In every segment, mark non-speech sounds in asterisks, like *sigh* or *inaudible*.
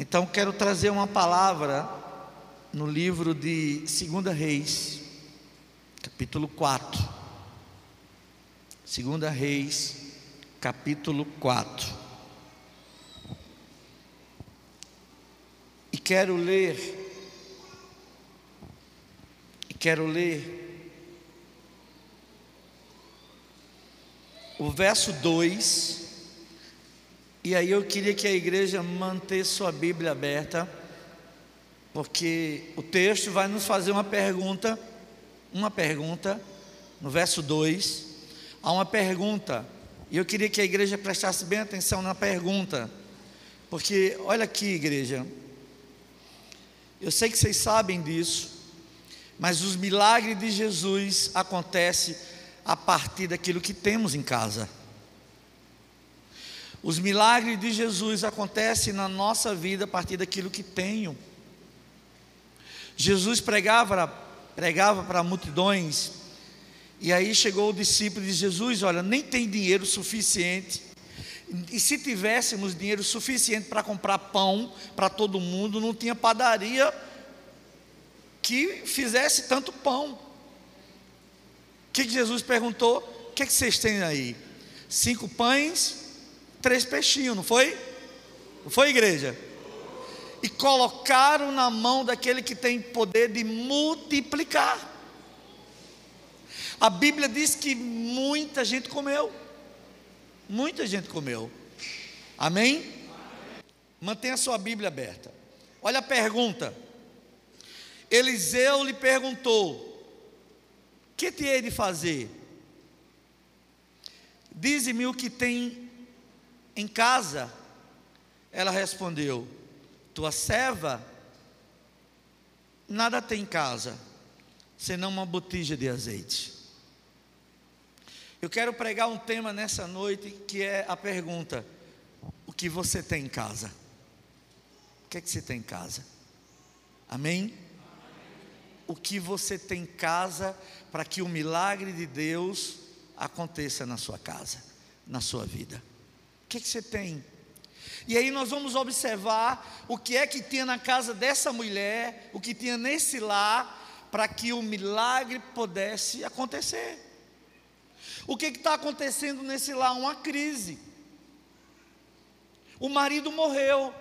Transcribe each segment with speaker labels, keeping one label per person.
Speaker 1: Então quero trazer uma palavra no livro de 2 Reis, capítulo 4. 2 Reis, capítulo 4. E quero ler, e quero ler o verso 2 e aí eu queria que a igreja mantesse sua Bíblia aberta, porque o texto vai nos fazer uma pergunta, uma pergunta, no verso 2, há uma pergunta, e eu queria que a igreja prestasse bem atenção na pergunta, porque olha aqui, igreja, eu sei que vocês sabem disso, mas os milagres de Jesus acontecem a partir daquilo que temos em casa. Os milagres de Jesus acontecem na nossa vida a partir daquilo que tenho. Jesus pregava, pregava para multidões, e aí chegou o discípulo de Jesus: Olha, nem tem dinheiro suficiente. E se tivéssemos dinheiro suficiente para comprar pão para todo mundo, não tinha padaria que fizesse tanto pão. O que, Jesus perguntou? O que, que vocês têm aí? Cinco pães três peixinhos, não foi? Não foi, igreja? E colocaram na mão daquele que tem poder de multiplicar. A Bíblia diz que muita gente comeu. Muita gente comeu. Amém? Mantenha a sua Bíblia aberta. Olha a pergunta. Eliseu lhe perguntou: Que te hei de fazer? Dize-me o que tem em casa? Ela respondeu: Tua serva nada tem em casa, senão uma botija de azeite. Eu quero pregar um tema nessa noite que é a pergunta: O que você tem em casa? O que é que você tem em casa? Amém? O que você tem em casa para que o milagre de Deus aconteça na sua casa, na sua vida? O que, que você tem? E aí nós vamos observar o que é que tinha na casa dessa mulher, o que tinha nesse lar, para que o milagre pudesse acontecer. O que está acontecendo nesse lar? Uma crise. O marido morreu.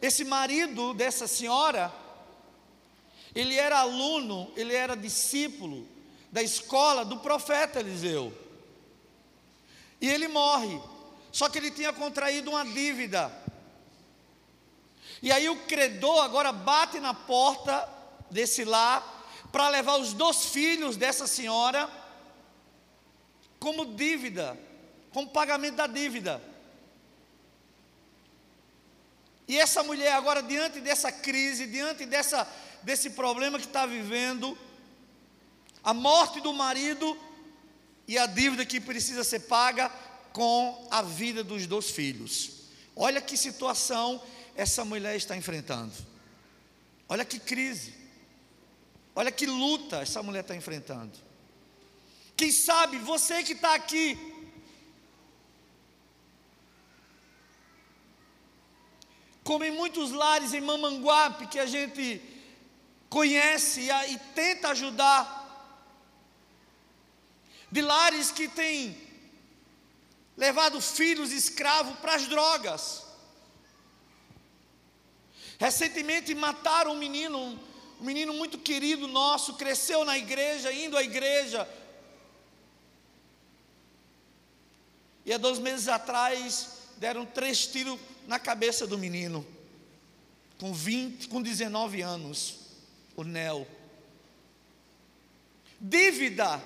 Speaker 1: Esse marido dessa senhora, ele era aluno, ele era discípulo da escola do profeta Eliseu. E ele morre. Só que ele tinha contraído uma dívida. E aí o credor agora bate na porta desse lar para levar os dois filhos dessa senhora como dívida, como pagamento da dívida. E essa mulher agora diante dessa crise, diante dessa desse problema que está vivendo, a morte do marido e a dívida que precisa ser paga, com a vida dos dois filhos. Olha que situação essa mulher está enfrentando. Olha que crise. Olha que luta essa mulher está enfrentando. Quem sabe você que está aqui, como em muitos lares em Mamanguape que a gente conhece e, tenta ajudar, de lares que tem levado filhos escravos para as drogas. Recentemente mataram um menino, um menino muito querido nosso, cresceu na igreja, indo à igreja. E há dois meses atrás deram três tiros na cabeça do menino, com 20, com 19 anos, o Nel. Dívida,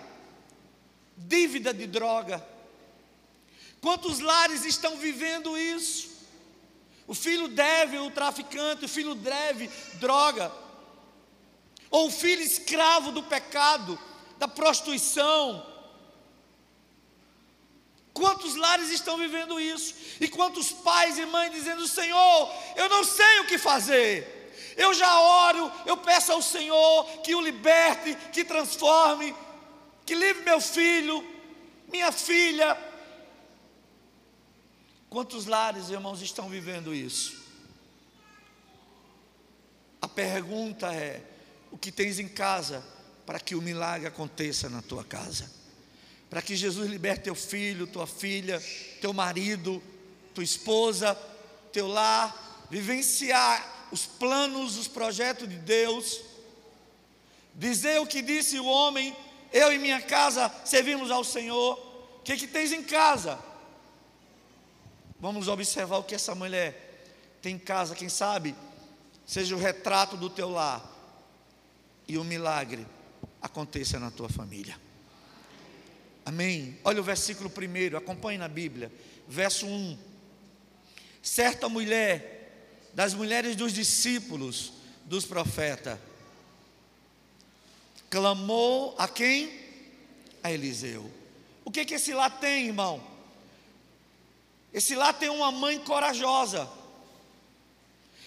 Speaker 1: dívida de droga Quantos lares estão vivendo isso? O filho deve o traficante, o filho deve droga, ou o filho escravo do pecado, da prostituição. Quantos lares estão vivendo isso? E quantos pais e mães dizendo: Senhor, eu não sei o que fazer. Eu já oro, eu peço ao Senhor que o liberte, que transforme, que livre meu filho, minha filha, Quantos lares, irmãos, estão vivendo isso? pergunta é: o que tens em casa para que o milagre aconteça na tua casa? Para que Jesus liberte teu filho, tua filha, teu marido, tua esposa, teu lar, vivenciar os planos, os projetos de Deus. Dizer o que disse o homem: eu e minha casa servimos ao Senhor. O que, que tens em casa? Vamos observar o que essa mulher tem em casa, quem sabe seja o retrato do teu lar e o milagre aconteça na tua família. Amém. Olha o versículo primeiro, acompanhe na Bíblia, verso 1. Certa mulher, das mulheres dos discípulos dos profetas, clamou a quem? A Eliseu. O que que esse lá tem, irmão? Esse lá tem uma mãe corajosa.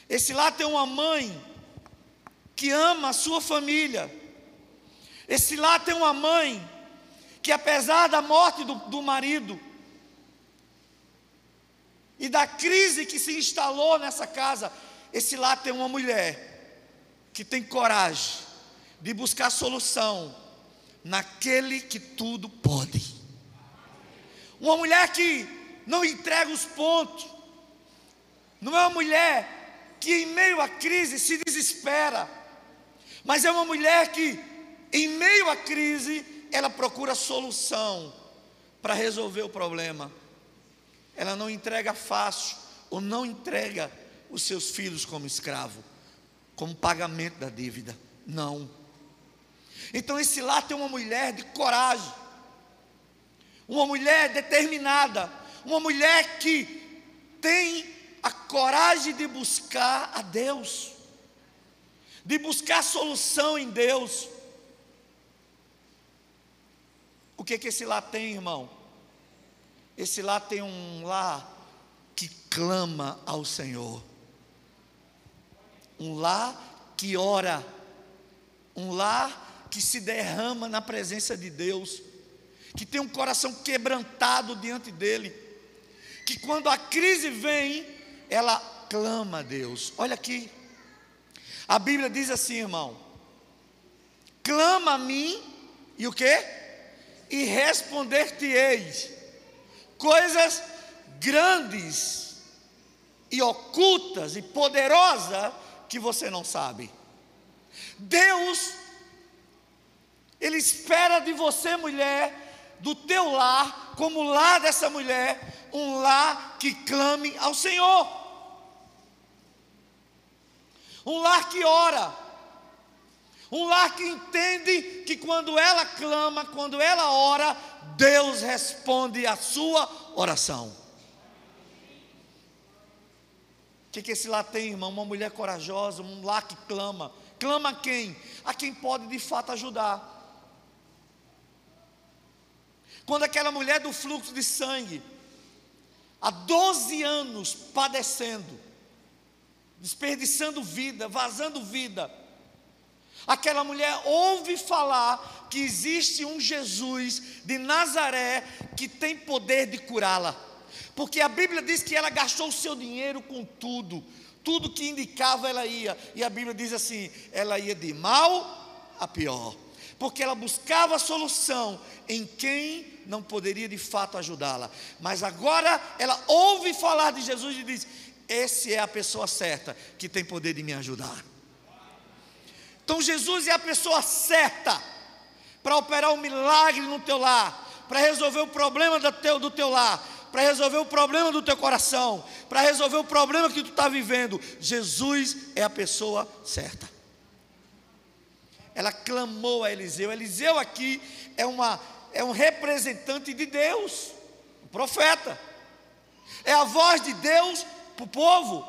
Speaker 1: Esse lá tem uma mãe que ama a sua família. Esse lá tem uma mãe que, apesar da morte do, do marido e da crise que se instalou nessa casa, esse lá tem uma mulher que tem coragem de buscar solução naquele que tudo pode. Uma mulher que não entrega os pontos, não é uma mulher que em meio à crise se desespera, mas é uma mulher que, em meio à crise, ela procura solução para resolver o problema. Ela não entrega fácil, ou não entrega os seus filhos como escravo, como pagamento da dívida. Não. Então, esse lá tem uma mulher de coragem, uma mulher determinada, uma mulher que tem a coragem de buscar a Deus, de buscar solução em Deus. O que que esse lá tem, irmão? Esse lá tem um lá que clama ao Senhor. Um lá que ora. Um lá que se derrama na presença de Deus. Que tem um coração quebrantado diante dele. Que quando a crise vem, ela clama a Deus. Olha aqui. A Bíblia diz assim, irmão: clama a mim e o que? E responder-te-eis coisas grandes e ocultas e poderosas que você não sabe. Deus, Ele espera de você, mulher, do teu lar, como o lar dessa mulher, um lar que clame ao Senhor um lar que ora, um lar que entende que quando ela clama, quando ela ora, Deus responde a sua oração. O que, que esse lar tem, irmão? Uma mulher corajosa, um lar que clama. Clama a quem? A quem pode de fato ajudar. Quando aquela mulher do fluxo de sangue, há 12 anos padecendo, desperdiçando vida, vazando vida. Aquela mulher ouve falar que existe um Jesus de Nazaré que tem poder de curá-la. Porque a Bíblia diz que ela gastou o seu dinheiro com tudo, tudo que indicava ela ia. E a Bíblia diz assim: ela ia de mal a pior. Porque ela buscava a solução em quem não poderia de fato ajudá-la. Mas agora ela ouve falar de Jesus e diz: esse é a pessoa certa que tem poder de me ajudar. Então Jesus é a pessoa certa para operar um milagre no teu lar, para resolver o problema do teu, do teu lar, para resolver o problema do teu coração, para resolver o problema que tu está vivendo. Jesus é a pessoa certa. Ela clamou a Eliseu. Eliseu aqui é, uma, é um representante de Deus, um profeta. É a voz de Deus para o povo,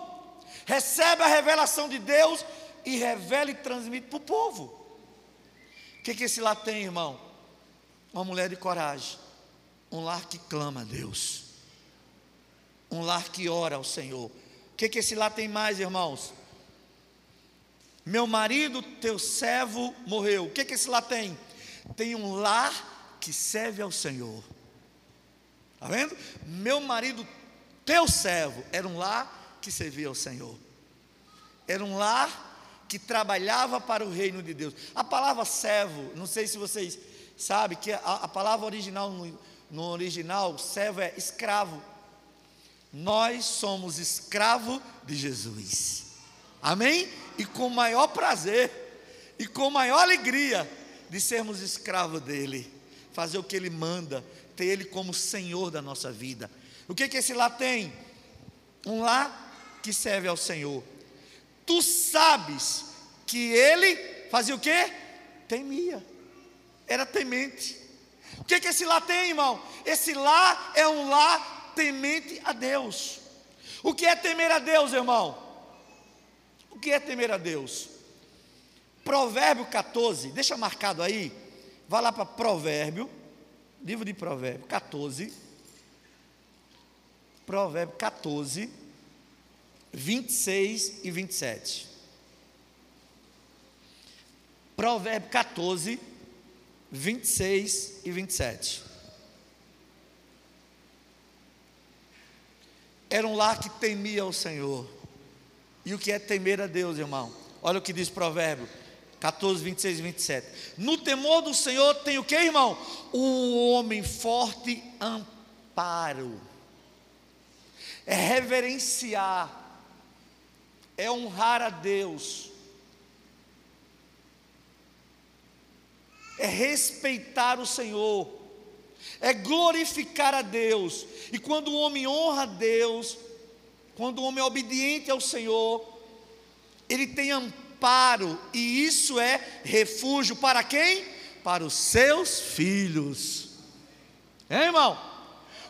Speaker 1: recebe a revelação de Deus e revela e transmite para o povo. O que, que esse lá tem, irmão? Uma mulher de coragem, um lar que clama a Deus, um lar que ora ao Senhor. O que, que esse lá tem mais, irmãos? Meu marido, teu servo, morreu. O que, que esse lá tem? Tem um lar que serve ao Senhor. Está vendo? Meu marido, teu servo era um lar que servia ao Senhor. Era um lar que trabalhava para o reino de Deus. A palavra servo, não sei se vocês sabem, que a, a palavra original no, no original, servo é escravo. Nós somos escravo de Jesus. Amém? E com maior prazer e com maior alegria de sermos escravo dele, fazer o que ele manda, ter ele como Senhor da nossa vida. O que que esse lá tem? Um lá que serve ao Senhor. Tu sabes que ele fazia o quê? Temia. Era temente. O que que esse lá tem, irmão? Esse lá é um lá temente a Deus. O que é temer a Deus, irmão? Que é temer a Deus? Provérbio 14, deixa marcado aí. Vá lá para Provérbio, livro de Provérbio 14. Provérbio 14, 26 e 27. Provérbio 14, 26 e 27. Era um lar que temia o Senhor. E o que é temer a Deus, irmão? Olha o que diz Provérbio 14, 26 e 27. No temor do Senhor tem o que, irmão? O homem forte amparo. É reverenciar, é honrar a Deus, é respeitar o Senhor, é glorificar a Deus. E quando o homem honra a Deus, quando o homem é obediente ao Senhor, ele tem amparo, e isso é refúgio para quem? Para os seus filhos. É, irmão?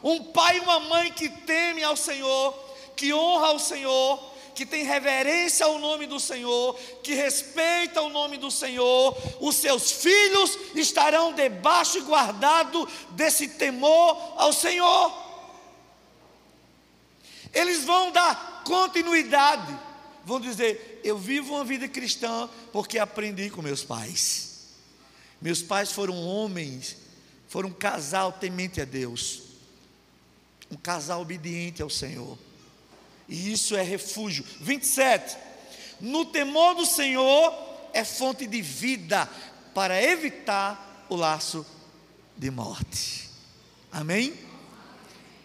Speaker 1: Um pai e uma mãe que teme ao Senhor, que honra ao Senhor, que tem reverência ao nome do Senhor, que respeita o nome do Senhor, os seus filhos estarão debaixo e guardado desse temor ao Senhor. Eles vão dar continuidade, vão dizer: Eu vivo uma vida cristã porque aprendi com meus pais. Meus pais foram homens, foram um casal temente a Deus, um casal obediente ao Senhor e isso é refúgio. 27. No temor do Senhor é fonte de vida para evitar o laço de morte. Amém?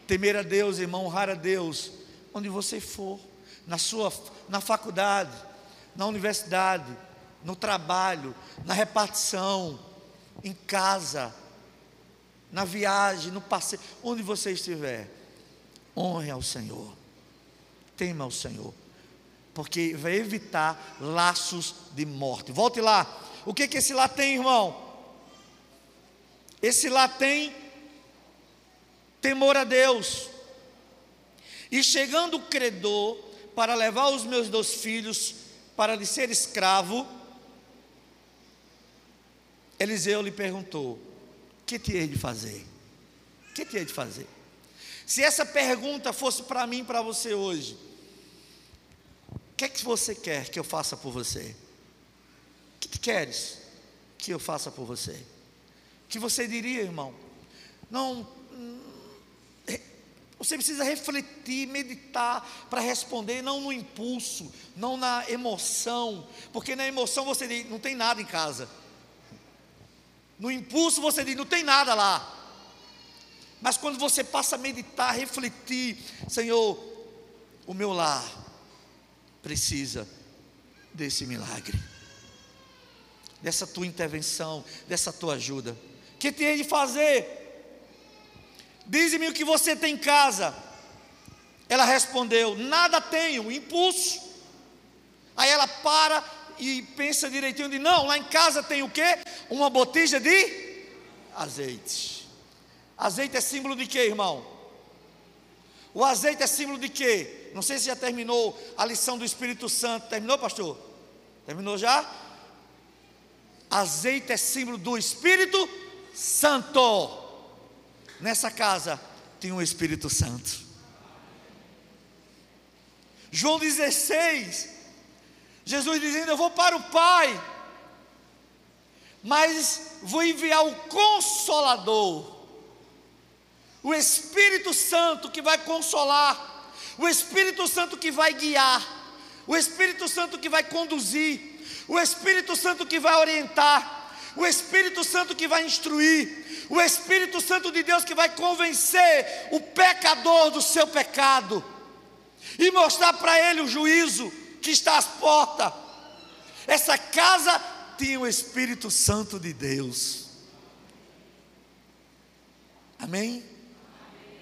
Speaker 1: Temer a Deus, irmão, honrar a Deus, onde você for, na sua na faculdade, na universidade, no trabalho, na repartição, em casa, na viagem, no passeio, onde você estiver, honre ao Senhor tema ao Senhor, porque vai evitar laços de morte. Volte lá. O que que esse lá tem, irmão? Esse lá tem temor a Deus. E chegando o credor para levar os meus dois filhos para lhe ser escravo, Eliseu lhe perguntou: Que te hei de fazer? Que te hei de fazer? Se essa pergunta fosse para mim e para você hoje, o que é que você quer que eu faça por você? O que, que queres que eu faça por você? O que você diria, irmão? Não, você precisa refletir, meditar para responder, não no impulso, não na emoção, porque na emoção você diz, não tem nada em casa. No impulso você diz, não tem nada lá. Mas quando você passa a meditar, refletir, Senhor, o meu lar, precisa desse milagre, dessa tua intervenção, dessa tua ajuda. O que tem de fazer? Dize-me o que você tem em casa. Ela respondeu: Nada tenho, impulso. Aí ela para e pensa direitinho: de Não, lá em casa tem o que? Uma botija de azeite. Azeite é símbolo de quê, irmão? O azeite é símbolo de quê? Não sei se já terminou a lição do Espírito Santo. Terminou, pastor? Terminou já? Azeite é símbolo do Espírito Santo. Nessa casa tem um Espírito Santo. João 16, Jesus dizendo: Eu vou para o Pai, mas vou enviar o Consolador, o Espírito Santo que vai consolar o Espírito Santo que vai guiar, o Espírito Santo que vai conduzir, o Espírito Santo que vai orientar, o Espírito Santo que vai instruir, o Espírito Santo de Deus que vai convencer o pecador do seu pecado e mostrar para ele o juízo que está às portas. Essa casa tinha o Espírito Santo de Deus. Amém?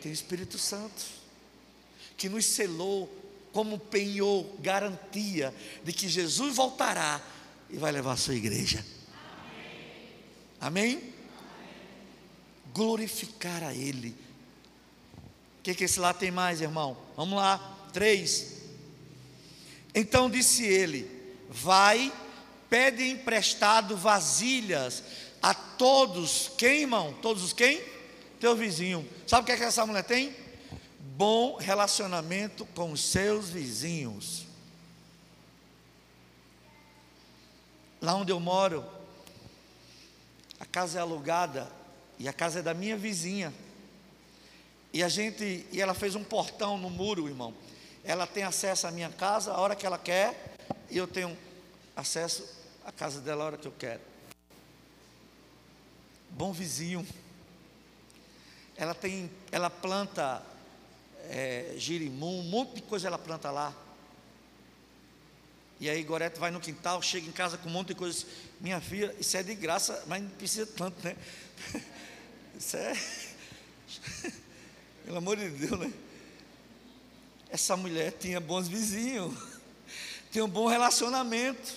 Speaker 1: Tem o Espírito Santo que nos selou como penhor, garantia de que Jesus voltará e vai levar a sua igreja. Amém? Amém? Glorificar a Ele. O que, que esse lá tem mais, irmão? Vamos lá, três. Então disse ele: Vai, pede emprestado vasilhas a todos, quem, irmão? Todos os quem? Teu vizinho. Sabe o que, é que essa mulher tem? bom relacionamento com os seus vizinhos. Lá onde eu moro, a casa é alugada e a casa é da minha vizinha. E a gente, e ela fez um portão no muro, irmão. Ela tem acesso à minha casa a hora que ela quer, e eu tenho acesso à casa dela a hora que eu quero. Bom vizinho. Ela tem, ela planta é, girimum, um monte de coisa ela planta lá. E aí Gorete vai no quintal, chega em casa com um monte de coisa. Minha filha, isso é de graça, mas não precisa tanto, né? *laughs* Isso é. *laughs* Pelo amor de Deus, né? Essa mulher tinha bons vizinhos, tinha um bom relacionamento.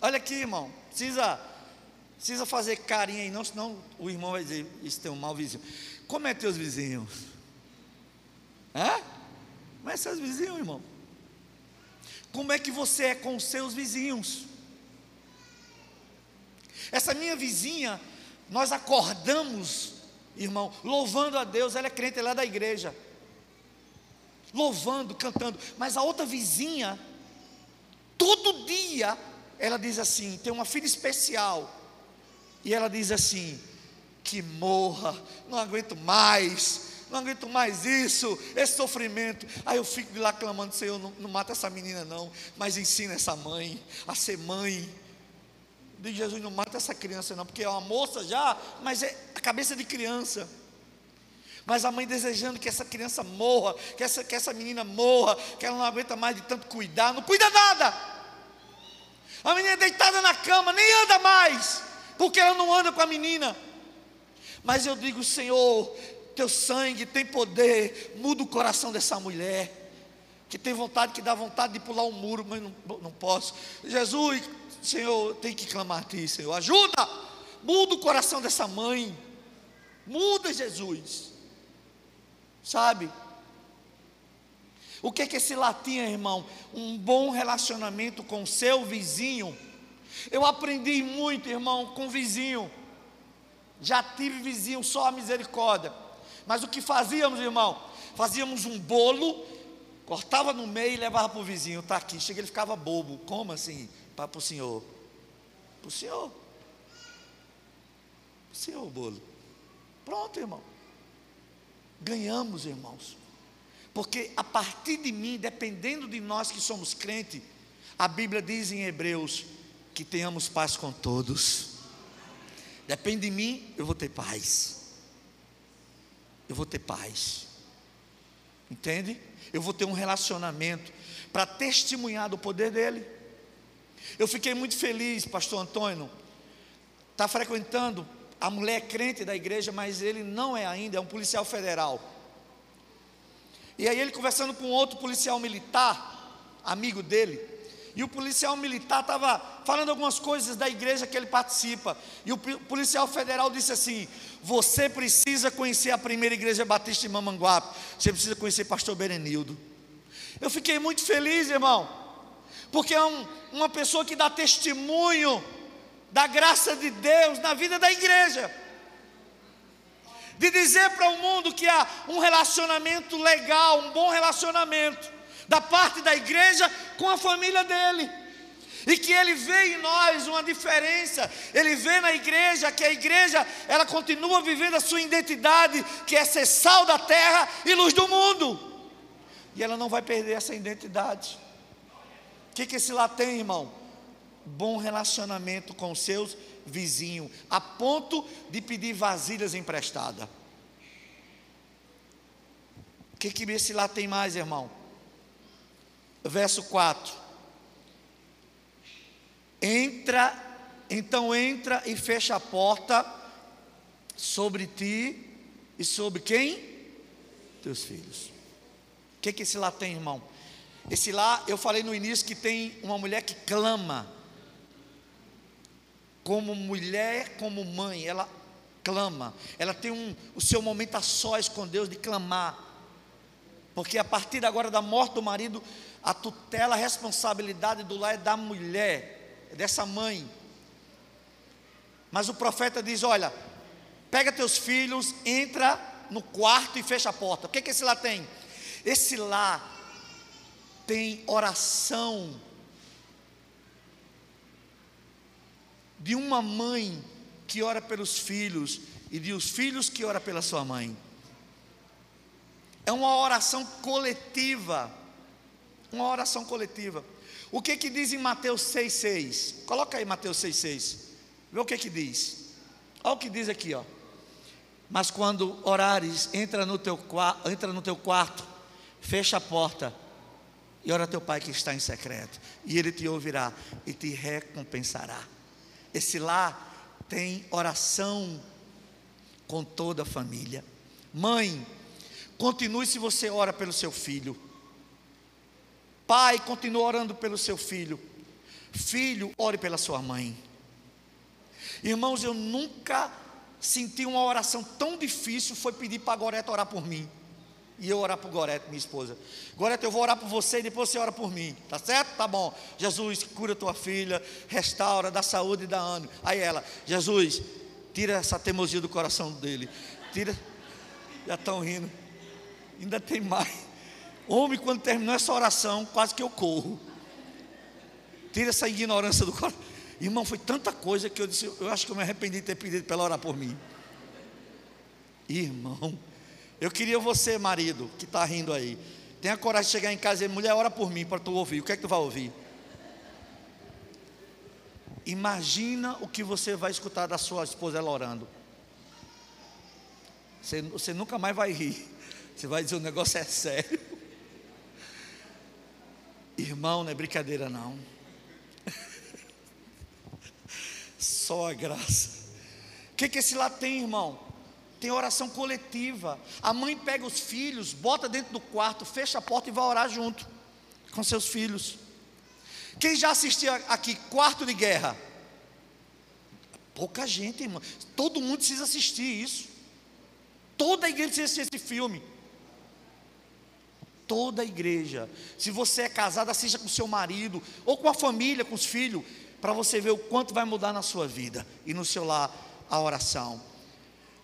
Speaker 1: Olha aqui, irmão, precisa, precisa fazer carinho aí, não, senão o irmão vai dizer: Isso tem um mau vizinho. Como é teus vizinhos? Hã? Mas seus vizinhos, irmão. Como é que você é com seus vizinhos? Essa minha vizinha, nós acordamos, irmão, louvando a Deus, ela é crente, ela é da igreja. Louvando, cantando. Mas a outra vizinha, todo dia, ela diz assim: tem uma filha especial. E ela diz assim: que morra, não aguento mais não aguento mais isso, esse sofrimento. Aí eu fico lá clamando, Senhor, não, não mata essa menina não, mas ensina essa mãe a ser mãe. Diz Jesus, não mata essa criança não, porque é uma moça já, mas é a cabeça de criança. Mas a mãe desejando que essa criança morra, que essa, que essa menina morra, que ela não aguenta mais de tanto cuidar, não cuida nada. A menina é deitada na cama, nem anda mais, porque ela não anda com a menina. Mas eu digo, Senhor, teu sangue tem poder, muda o coração dessa mulher, que tem vontade, que dá vontade de pular um muro, mas não, não posso. Jesus, Senhor, tem que clamar a Ti, Senhor, ajuda, muda o coração dessa mãe, muda Jesus, sabe? O que é que esse latim, irmão? Um bom relacionamento com o seu vizinho. Eu aprendi muito, irmão, com vizinho. Já tive vizinho, só a misericórdia. Mas o que fazíamos, irmão? Fazíamos um bolo, cortava no meio e levava para o vizinho. Está aqui. Chega, ele ficava bobo. Como assim? Para o senhor. Para o senhor. Para o senhor o bolo. Pronto, irmão. Ganhamos, irmãos. Porque a partir de mim, dependendo de nós que somos crentes, a Bíblia diz em Hebreus que tenhamos paz com todos. Depende de mim, eu vou ter paz eu vou ter paz. Entende? Eu vou ter um relacionamento para testemunhar do poder dele. Eu fiquei muito feliz, pastor Antônio, está frequentando a mulher crente da igreja, mas ele não é ainda, é um policial federal. E aí ele conversando com outro policial militar, amigo dele, e o policial militar estava falando algumas coisas da igreja que ele participa. E o policial federal disse assim: Você precisa conhecer a primeira igreja batista de Mamanguape. Você precisa conhecer pastor Berenildo. Eu fiquei muito feliz, irmão. Porque é um, uma pessoa que dá testemunho da graça de Deus na vida da igreja. De dizer para o mundo que há um relacionamento legal, um bom relacionamento da parte da igreja com a família dele. E que ele vê em nós uma diferença, ele vê na igreja que a igreja ela continua vivendo a sua identidade, que é ser sal da terra e luz do mundo. E ela não vai perder essa identidade. O que, que esse lá tem, irmão? bom relacionamento com seus vizinhos, a ponto de pedir vasilhas emprestadas. O que, que esse lá tem mais, irmão? Verso 4. Entra, então entra e fecha a porta sobre ti e sobre quem? Teus filhos. O que, que esse lá tem, irmão? Esse lá, eu falei no início que tem uma mulher que clama. Como mulher, como mãe, ela clama. Ela tem um, o seu momento a sós com Deus de clamar. Porque a partir de agora da morte do marido, a tutela, a responsabilidade do lar é da mulher, é dessa mãe. Mas o profeta diz: Olha, pega teus filhos, entra no quarto e fecha a porta. O que, que esse lá tem? Esse lá tem oração de uma mãe que ora pelos filhos e de os filhos que ora pela sua mãe. É uma oração coletiva. Uma oração coletiva. O que que diz em Mateus 6,6? Coloca aí Mateus 6,6. Vê o que que diz. Olha o que diz aqui, ó. Mas quando orares, entra no teu, entra no teu quarto, fecha a porta e ora teu pai que está em secreto, e ele te ouvirá e te recompensará. Esse lá tem oração com toda a família. Mãe, continue se você ora pelo seu filho. Pai, continue orando pelo seu filho. Filho, ore pela sua mãe. Irmãos, eu nunca senti uma oração tão difícil, foi pedir para a Goreta orar por mim. E eu orar por Gorete, minha esposa. Gorete, eu vou orar por você e depois você ora por mim. Tá certo? Tá bom. Jesus, cura tua filha, restaura, dá saúde e dá ânimo. Aí ela, Jesus, tira essa teimosia do coração dele. Tira. Já estão rindo. Ainda tem mais. Homem, quando terminou essa oração, quase que eu corro. Tira essa ignorância do coração. Irmão, foi tanta coisa que eu disse, eu acho que eu me arrependi de ter pedido para ela orar por mim. Irmão, eu queria você, marido, que está rindo aí. Tenha coragem de chegar em casa e dizer, mulher, ora por mim para tu ouvir. O que é que tu vai ouvir? Imagina o que você vai escutar da sua esposa ela orando. Você, você nunca mais vai rir. Você vai dizer o negócio é sério. Irmão, não é brincadeira não. *laughs* Só a graça. O que, que esse lá tem, irmão? Tem oração coletiva. A mãe pega os filhos, bota dentro do quarto, fecha a porta e vai orar junto com seus filhos. Quem já assistiu aqui quarto de guerra? Pouca gente, irmão. Todo mundo precisa assistir isso. Toda a igreja precisa assistir esse filme. Toda a igreja. Se você é casado, assista com seu marido ou com a família, com os filhos, para você ver o quanto vai mudar na sua vida e no seu lar a oração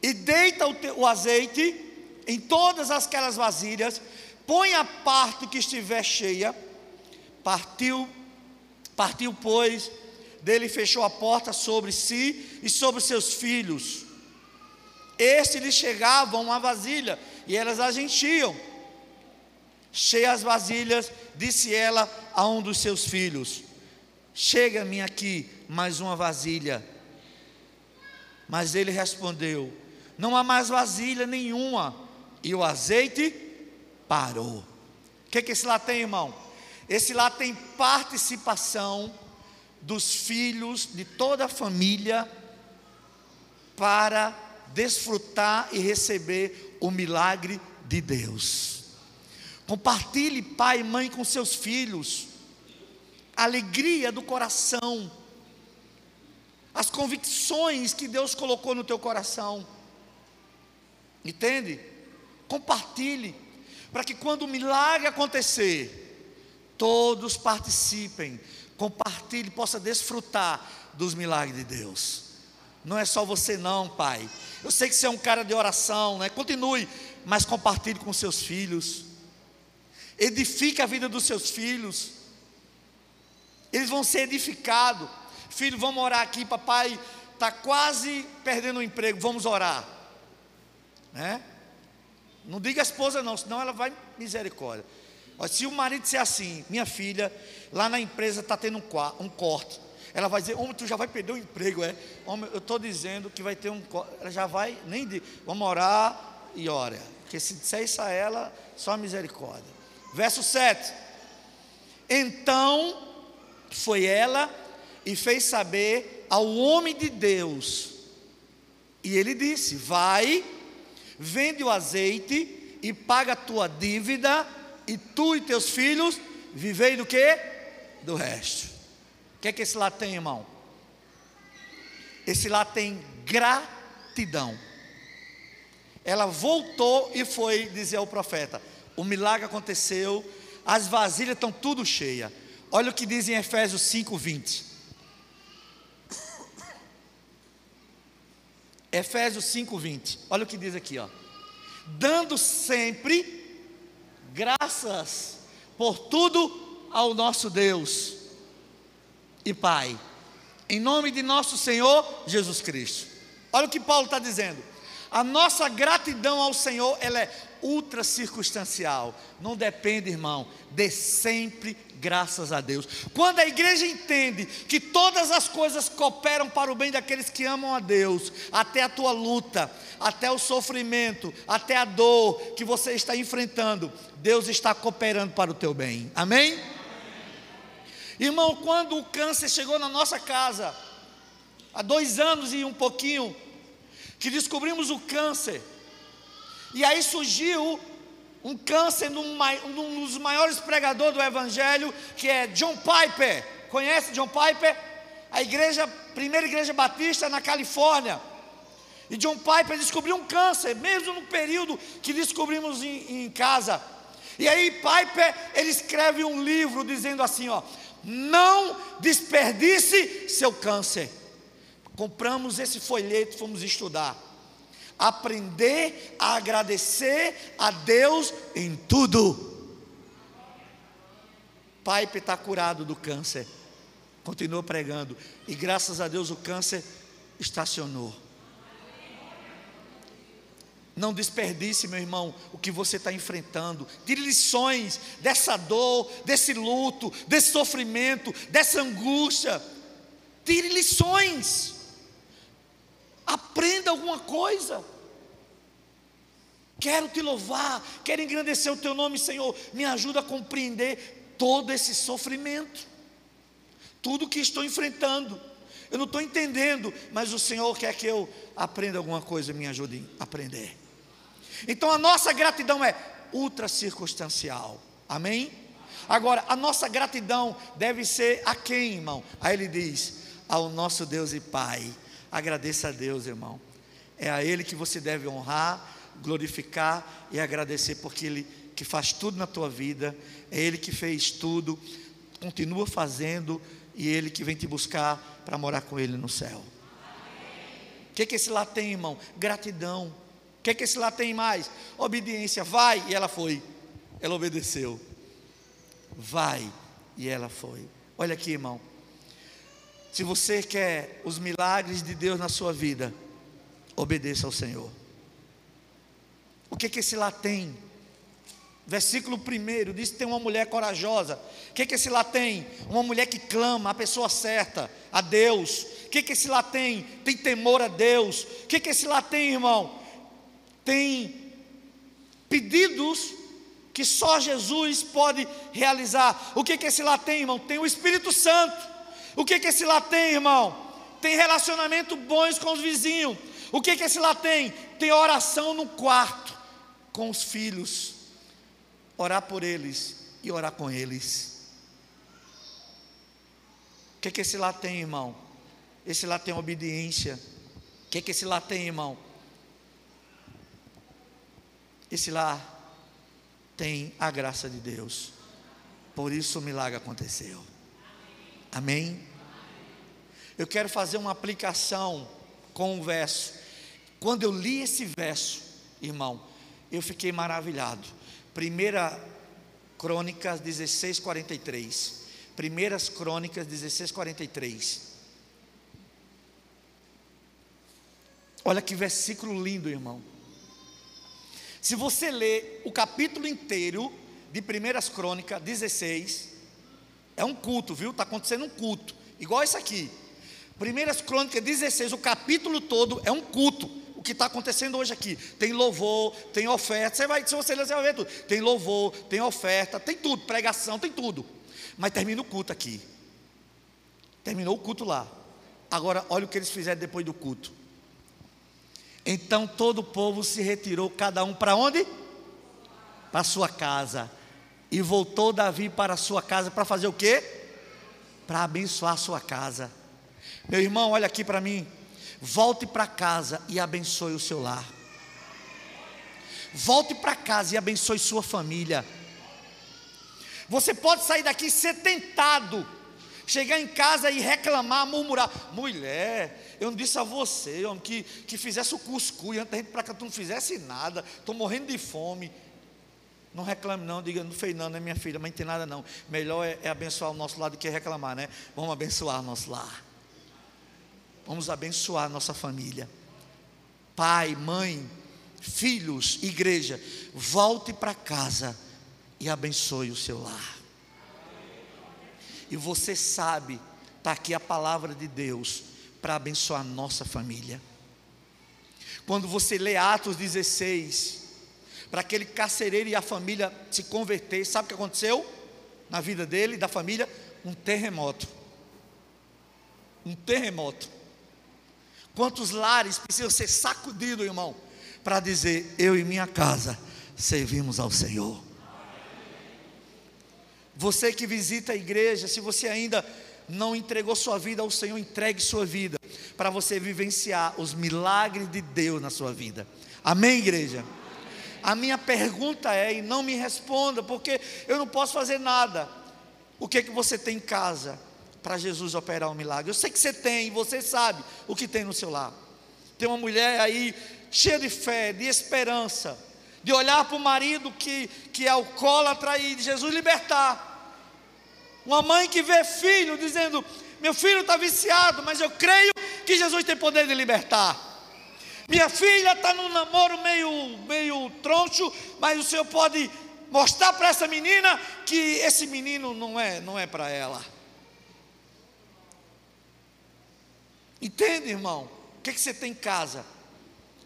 Speaker 1: e deita o, o azeite em todas aquelas vasilhas, põe a parte que estiver cheia, partiu, partiu, pois, dele fechou a porta sobre si e sobre seus filhos. Este lhe chegava uma vasilha, e elas as enchiam. Cheia as vasilhas, disse ela a um dos seus filhos: Chega-me aqui mais uma vasilha. Mas ele respondeu: não há mais vasilha nenhuma, e o azeite parou. O que, que esse lá tem, irmão? Esse lá tem participação dos filhos de toda a família para desfrutar e receber o milagre de Deus. Compartilhe pai e mãe com seus filhos, alegria do coração, as convicções que Deus colocou no teu coração. Entende? Compartilhe, para que quando o milagre acontecer, todos participem, compartilhe, possa desfrutar dos milagres de Deus. Não é só você não, pai. Eu sei que você é um cara de oração, né? Continue, mas compartilhe com seus filhos. Edifique a vida dos seus filhos. Eles vão ser edificados. Filho, vamos orar aqui, papai está quase perdendo o emprego, vamos orar. Né? Não diga a esposa não, senão ela vai misericórdia. Se o marido disser assim, minha filha, lá na empresa está tendo um, um corte, Ela vai dizer, homem, tu já vai perder o emprego, é? Homem, eu estou dizendo que vai ter um. Ela já vai, nem de. Vamos orar e ora. Porque se disser isso a ela, só misericórdia. Verso 7. Então foi ela e fez saber ao homem de Deus. E ele disse: Vai, vende o azeite e paga a tua dívida, e tu e teus filhos vivei do que? Do resto. O que é que esse lá tem, irmão? Esse lá tem gratidão. Ela voltou e foi dizer ao profeta: O milagre aconteceu, as vasilhas estão tudo cheias. Olha o que diz em Efésios 5:20. Efésios 5:20. Olha o que diz aqui, ó. Dando sempre graças por tudo ao nosso Deus e Pai, em nome de nosso Senhor Jesus Cristo. Olha o que Paulo está dizendo. A nossa gratidão ao Senhor, ela é ultra circunstancial. Não depende, irmão, de sempre graças a Deus. Quando a igreja entende que todas as coisas cooperam para o bem daqueles que amam a Deus, até a tua luta, até o sofrimento, até a dor que você está enfrentando, Deus está cooperando para o teu bem. Amém? Irmão, quando o câncer chegou na nossa casa, há dois anos e um pouquinho, que descobrimos o câncer. E aí surgiu um câncer num, num dos maiores pregadores do Evangelho, que é John Piper. Conhece John Piper? A igreja, primeira igreja batista na Califórnia. E John Piper descobriu um câncer, mesmo no período que descobrimos em, em casa. E aí Piper, ele escreve um livro dizendo assim, ó, não desperdice seu câncer. Compramos esse folheto, fomos estudar. Aprender a agradecer a Deus em tudo. Pipe está curado do câncer. Continua pregando. E graças a Deus o câncer estacionou. Não desperdice, meu irmão, o que você está enfrentando. Tire lições dessa dor, desse luto, desse sofrimento, dessa angústia. Tire lições. Aprenda alguma coisa. Quero te louvar, quero engrandecer o teu nome, Senhor. Me ajuda a compreender todo esse sofrimento, tudo que estou enfrentando. Eu não estou entendendo, mas o Senhor quer que eu aprenda alguma coisa, me ajude a aprender. Então a nossa gratidão é ultra circunstancial. Amém? Agora, a nossa gratidão deve ser a quem, irmão? Aí ele diz: ao nosso Deus e Pai Agradeça a Deus, irmão. É a Ele que você deve honrar, glorificar e agradecer, porque Ele que faz tudo na tua vida, é Ele que fez tudo, continua fazendo, e Ele que vem te buscar para morar com Ele no céu. O que, que esse lá tem, irmão? Gratidão. O que, que esse lá tem mais? Obediência. Vai, e ela foi. Ela obedeceu. Vai, e ela foi. Olha aqui, irmão. Se você quer os milagres de Deus na sua vida, obedeça ao Senhor. O que, que esse lá tem? Versículo 1 diz que tem uma mulher corajosa. O que, que esse lá tem? Uma mulher que clama a pessoa certa, a Deus. O que, que esse lá tem? Tem temor a Deus. O que, que esse lá tem, irmão? Tem pedidos que só Jesus pode realizar. O que, que esse lá tem, irmão? Tem o Espírito Santo. O que, que esse lá tem, irmão? Tem relacionamento bons com os vizinhos. O que, que esse lá tem? Tem oração no quarto com os filhos. Orar por eles e orar com eles. O que, que esse lá tem, irmão? Esse lá tem obediência. O que, que esse lá tem, irmão? Esse lá tem a graça de Deus. Por isso o milagre aconteceu. Amém? Eu quero fazer uma aplicação com o verso. Quando eu li esse verso, irmão, eu fiquei maravilhado. Primeira Crônicas 16, 43. Primeiras Crônicas 16, 43. Olha que versículo lindo, irmão. Se você ler o capítulo inteiro de Primeiras Crônicas 16, é um culto, viu? Está acontecendo um culto. igual isso aqui. Primeiras Crônicas 16, o capítulo todo é um culto. O que está acontecendo hoje aqui? Tem louvor, tem oferta. Você vai, se você ler, você vai ver tudo. Tem louvor, tem oferta, tem tudo, pregação, tem tudo. Mas termina o culto aqui. Terminou o culto lá. Agora, olha o que eles fizeram depois do culto. Então todo o povo se retirou, cada um para onde? Para sua casa. E voltou Davi para a sua casa para fazer o quê? Para abençoar a sua casa. Meu irmão, olha aqui para mim. Volte para casa e abençoe o seu lar. Volte para casa e abençoe sua família. Você pode sair daqui ser tentado, chegar em casa e reclamar, murmurar. Mulher, eu não disse a você homem, que, que fizesse o cuscuz antes da gente para cá, tu não fizesse nada, estou morrendo de fome. Não reclame não, diga, não fez não, não é minha filha, mas não tem nada não. Melhor é, é abençoar o nosso lado do que reclamar, né? Vamos abençoar o nosso lar. Vamos abençoar a nossa família. Pai, mãe, filhos, igreja, volte para casa e abençoe o seu lar. E você sabe, está aqui a palavra de Deus para abençoar a nossa família. Quando você lê Atos 16, para aquele carcereiro e a família se converter, sabe o que aconteceu na vida dele e da família? Um terremoto. Um terremoto. Quantos lares precisam ser sacudidos, irmão, para dizer: Eu e minha casa servimos ao Senhor. Você que visita a igreja, se você ainda não entregou sua vida ao Senhor, entregue sua vida para você vivenciar os milagres de Deus na sua vida. Amém, igreja? A minha pergunta é, e não me responda, porque eu não posso fazer nada. O que é que você tem em casa para Jesus operar um milagre? Eu sei que você tem, você sabe o que tem no seu lar. Tem uma mulher aí cheia de fé, de esperança, de olhar para o marido que, que é alcoólatra e de Jesus libertar. Uma mãe que vê filho dizendo: Meu filho está viciado, mas eu creio que Jesus tem poder de libertar. Minha filha está num namoro meio, meio troncho, mas o Senhor pode mostrar para essa menina que esse menino não é, não é para ela. Entende, irmão? O que, que você tem em casa?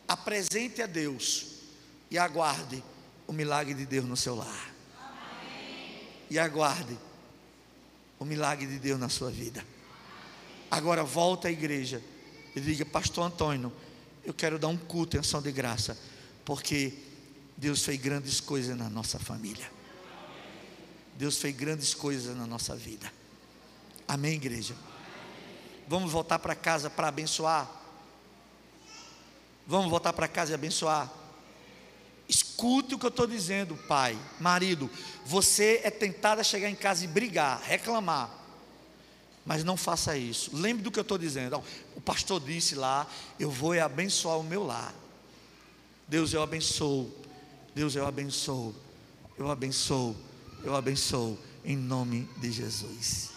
Speaker 1: Apresente a Deus e aguarde o milagre de Deus no seu lar. Amém. E aguarde o milagre de Deus na sua vida. Agora volta à igreja e diga, Pastor Antônio, eu quero dar um culto em ação de graça, porque Deus fez grandes coisas na nossa família. Deus fez grandes coisas na nossa vida. Amém, igreja? Vamos voltar para casa para abençoar. Vamos voltar para casa e abençoar. Escute o que eu estou dizendo, pai, marido. Você é tentado a chegar em casa e brigar, reclamar. Mas não faça isso. Lembre do que eu estou dizendo. Pastor disse lá: Eu vou abençoar o meu lar. Deus, eu abençoo. Deus, eu abençoo. Eu abençoo. Eu abençoo. Em nome de Jesus.